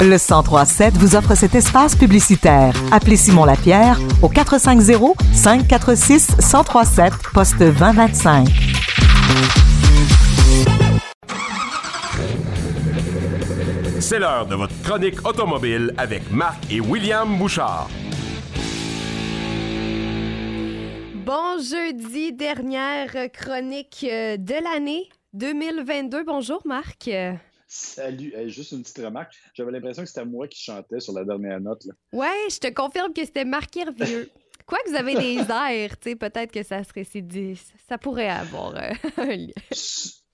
Le 1037 vous offre cet espace publicitaire. Appelez Simon Lapierre au 450 546 1037 poste 2025. C'est l'heure de votre chronique automobile avec Marc et William Bouchard. Bon jeudi, dernière chronique euh, de l'année 2022. Bonjour Marc. Salut. juste une petite remarque. J'avais l'impression que c'était moi qui chantais sur la dernière note. Là. Ouais, je te confirme que c'était Marc Hervieux. Quoi que vous avez des airs, tu sais, peut-être que ça serait dit, ça pourrait avoir euh, un lien.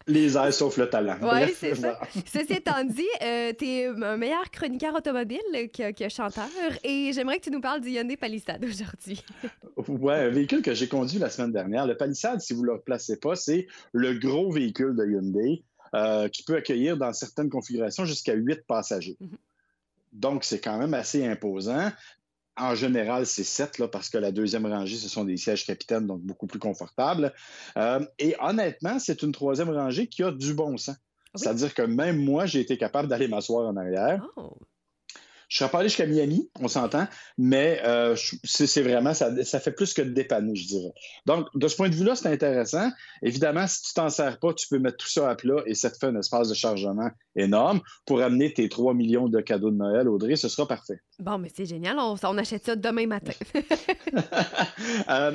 Les airs sauf le talent. Oui, c'est ça. Ceci étant dit, euh, tu es un meilleur chroniqueur automobile que, chanteur et j'aimerais que tu nous parles du Hyundai Palisade aujourd'hui. oui, un véhicule que j'ai conduit la semaine dernière. Le Palisade, si vous ne le replacez pas, c'est le gros véhicule de Hyundai. Euh, qui peut accueillir dans certaines configurations jusqu'à 8 passagers. Mhm. Donc, c'est quand même assez imposant. En général, c'est 7 là, parce que la deuxième rangée, ce sont des sièges capitaines, donc beaucoup plus confortables. Euh, et honnêtement, c'est une troisième rangée qui a du bon sens. C'est-à-dire que même moi, j'ai été capable d'aller m'asseoir en arrière. Oh. Je ne serais pas allé jusqu'à Miami, on s'entend, mais euh, c'est vraiment, ça, fait plus que de dépanner, je dirais. Donc, de ce point de vue-là, c'est intéressant. Évidemment, si tu t'en sers pas, tu peux mettre tout ça à plat et ça te fait un espace de chargement énorme pour amener tes 3 millions de cadeaux de Noël, Audrey, ce sera parfait. Bon, mais c'est génial, on, on, achète ça demain matin. euh,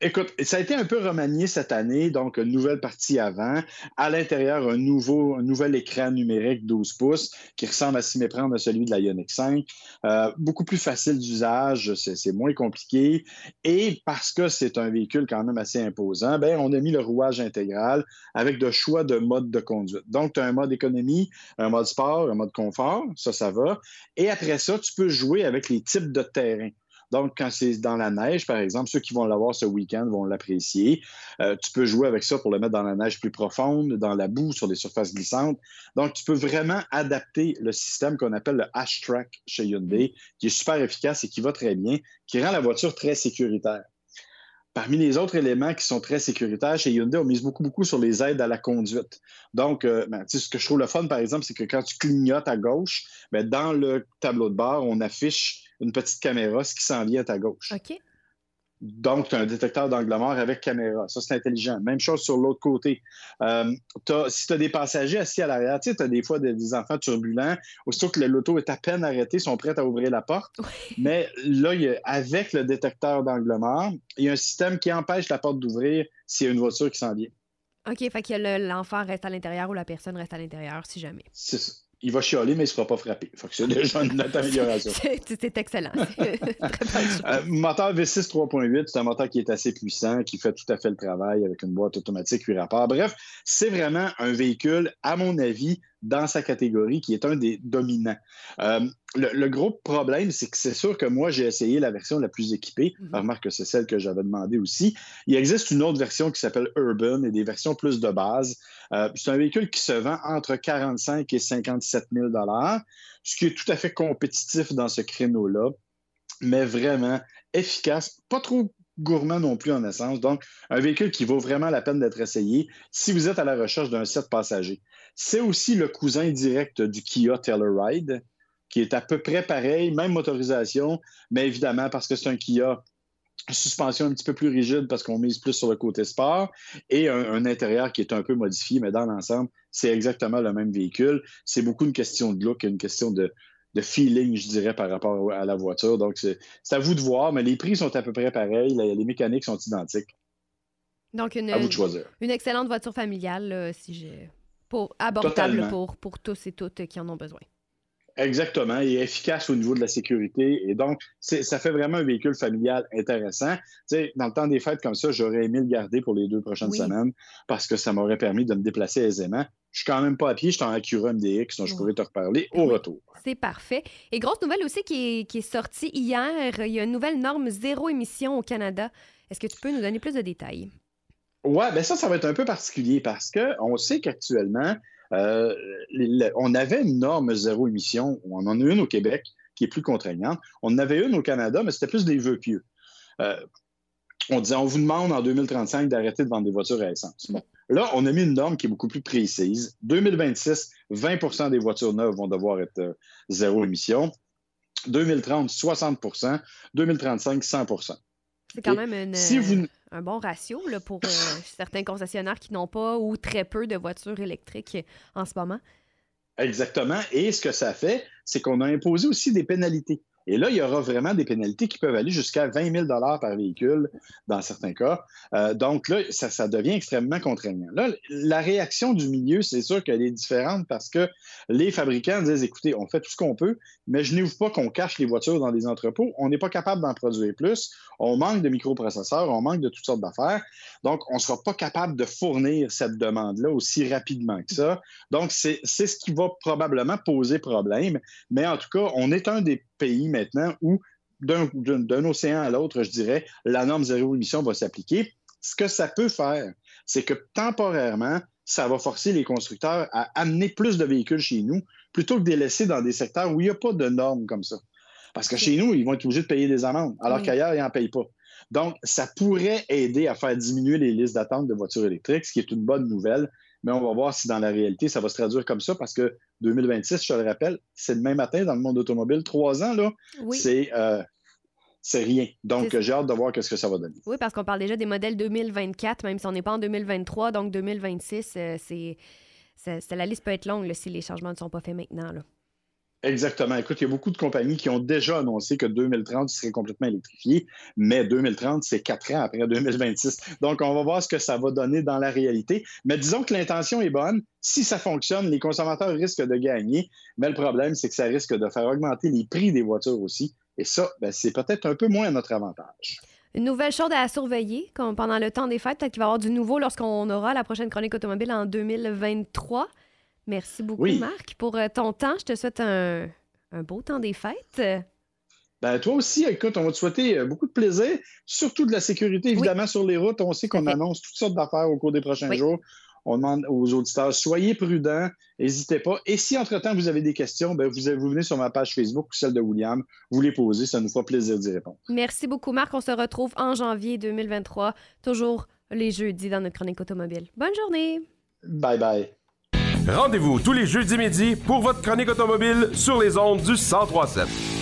Écoute, ça a été un peu remanié cette année, donc une nouvelle partie avant. À l'intérieur, un, nouveau, nouvel écran numérique 12 pouces qui ressemble à s'y méprendre à celui de la Ioniq 5. Euh, beaucoup plus facile d'usage, c'est moins compliqué. Et parce que c'est un véhicule quand même assez imposant, ben, on a mis le rouage intégral avec de choix de mode de conduite. Donc, tu as un mode économie, un mode sport, un mode confort, ça, ça va. Et après ça, tu peux jouer avec les types de terrain. Donc, quand c'est dans la neige, par exemple, ceux qui vont l'avoir ce week-end vont l'apprécier. Euh, tu peux jouer avec ça pour le mettre dans la neige plus profonde, dans la boue, sur des surfaces glissantes. Donc, tu peux vraiment adapter le système qu'on appelle le H-Track chez Hyundai, qui est super efficace et qui va très bien, qui rend la voiture très sécuritaire. Parmi les autres éléments qui sont très sécuritaires chez Hyundai, on mise beaucoup, beaucoup sur les aides à la conduite. Donc, euh, ben, ce que je trouve le fun, par exemple, c'est que quand tu clignotes à gauche, ben, dans le tableau de bord, on affiche une petite caméra, ce qui s'en vient à ta gauche. OK. Donc, tu as un détecteur d'angle mort avec caméra. Ça, c'est intelligent. Même chose sur l'autre côté. Euh, si tu as des passagers assis à l'arrière, tu sais, tu as des fois des, enfants turbulents, aussitôt que l'auto est à peine arrêtée, ils sont prêts à ouvrir la porte. Mais là, avec le détecteur d'angle mort, il y a un système qui empêche la porte d'ouvrir s'il y a une voiture qui s'en vient. OK, fait que l'enfant reste à l'intérieur ou la personne reste à l'intérieur si jamais. C'est ça il va chialer, mais il ne sera pas frappé. Faut que c'est déjà une nette amélioration. c'est excellent. euh, moteur V6 3.8, c'est un moteur qui est assez puissant, qui fait tout à fait le travail avec une boîte automatique 8 rapports. Bref, c'est vraiment un véhicule, à mon avis, dans sa catégorie, qui est un des dominants. Euh, le, gros problème, c'est que c'est sûr que moi, j'ai essayé la version la plus équipée. Mm Remarque que c'est celle que j'avais demandé aussi. Il existe une autre version qui s'appelle Urban et des versions plus de base. Euh, c'est un véhicule qui se vend entre 45 et 57 000 ce qui est tout à fait compétitif dans ce créneau-là, mais vraiment efficace, pas trop gourmand non plus en essence. Donc, un véhicule qui vaut vraiment la peine d'être essayé si vous êtes à la recherche d'un set passager. C'est aussi le cousin direct du Kia Telluride, qui est à peu près pareil, même motorisation, mais évidemment, parce que c'est un Kia, suspension un petit peu plus rigide parce qu'on mise plus sur le côté sport et un, intérieur qui est un peu modifié, mais dans l'ensemble, c'est exactement le même véhicule. C'est beaucoup une question de look, une question de, de feeling, je dirais, par rapport à la voiture. Donc, c'est à vous de voir, mais les prix sont à peu près pareils. Les, mécaniques sont identiques. Donc, une, à vous de choisir. une excellente voiture familiale, si j'ai pour abordable pour, pour tous et toutes qui en ont besoin. Exactement, et efficace au niveau de la sécurité. Et donc, ça fait vraiment un véhicule familial intéressant. Tu sais, dans le temps des fêtes comme ça, j'aurais aimé le garder pour les deux prochaines semaines parce que ça m'aurait permis de me déplacer aisément. Je suis quand même pas à pied, je suis en Acura MDX, donc je pourrais te reparler au retour. C'est parfait. Et grosse nouvelle aussi qui est, qui est sortie hier, il y a une nouvelle norme zéro émission au Canada. Est-ce que tu peux nous donner plus de détails? Oui, bien ça, ça va être un peu particulier parce qu'on sait qu'actuellement, euh, on avait une norme zéro émission, on en a une au Québec qui est plus contraignante. On en avait une au Canada, mais c'était plus des vœux pieux. Euh, on disait, on vous demande en 2035 d'arrêter de vendre des voitures à essence. Là, on a mis une norme qui est beaucoup plus précise. 2026, 20% des voitures neuves vont devoir être euh, zéro émission. 2030, 60% 2035, 100% C'est quand même une, un bon ratio là, pour euh, certains concessionnaires qui n'ont pas ou très peu de voitures électriques en ce moment. Exactement. Et ce que ça fait, c'est qu'on a imposé aussi des pénalités. Et là, il y aura vraiment des pénalités qui peuvent aller jusqu'à 20 000 par véhicule dans certains cas. Euh, donc là, ça, devient extrêmement contraignant. Là, la réaction du milieu, c'est sûr qu'elle est différente parce que les fabricants disent, écoutez, on fait tout ce qu'on peut, mais je n'ouvre pas qu'on cache les voitures dans des entrepôts. On n'est pas capable d'en produire plus. On manque de microprocesseurs, on manque de toutes sortes d'affaires. Donc, on ne sera pas capable de fournir cette demande-là aussi rapidement que ça. Donc, c'est ce qui va probablement poser problème. Mais en tout cas, on est un des pays maintenant où, d'un océan à l'autre, je dirais, la norme zéro émission va s'appliquer. Ce que ça peut faire, c'est que temporairement, ça va forcer les constructeurs à amener plus de véhicules chez nous plutôt que de les laisser dans des secteurs où il n'y a pas de normes comme ça. Parce que chez nous, ils vont être obligés de payer des amendes, alors qu'ailleurs, ils n'en payent pas. Donc, ça pourrait aider à faire diminuer les listes d'attente de voitures électriques, ce qui est une bonne nouvelle mais on va voir si dans la réalité, ça va se traduire comme ça parce que 2026, je le rappelle, c'est le même matin dans le monde automobile. Trois ans, là, c'est. Euh, c'est rien. Donc, j'ai hâte de voir ce que ça va donner. Oui, parce qu'on parle déjà des modèles 2024, même si on n'est pas en 2023. Donc, 2026, euh, c'est, la liste peut être longue si les changements ne sont pas faits maintenant. Là. Exactement. Écoute, il y a beaucoup de compagnies qui ont déjà annoncé que 2030 serait complètement électrifié, mais 2030, c'est quatre ans après 2026. Donc, on va voir ce que ça va donner dans la réalité. Mais disons que l'intention est bonne. Si ça fonctionne, les consommateurs risquent de gagner, mais le problème, c'est que ça risque de faire augmenter les prix des voitures aussi. Et ça, ben, c'est peut-être un peu moins à notre avantage. Une nouvelle chose à surveiller pendant le temps des fêtes. Peut-être qu'il va y avoir du nouveau lorsqu'on aura la prochaine chronique automobile en 2023. Merci beaucoup, Marc, pour euh, ton temps. Je te souhaite un, beau temps des fêtes. Ben, toi aussi, écoute, on va te souhaiter euh, beaucoup de plaisir, surtout de la sécurité, évidemment, sur les routes. On sait qu'on annonce toutes sortes d'affaires au cours des prochains jours. On demande aux auditeurs, soyez prudents, n'hésitez pas. Et si, entre-temps, vous avez des questions, ben, vous, vous, venez sur ma page Facebook ou celle de William, vous les posez, ça nous fera plaisir d'y répondre. Merci beaucoup, Marc. On se retrouve en janvier 2023, toujours les jeudis dans notre chronique automobile. Bonne journée. Bye bye. Rendez-vous tous les jeudis midi pour votre chronique automobile sur les ondes du 1037.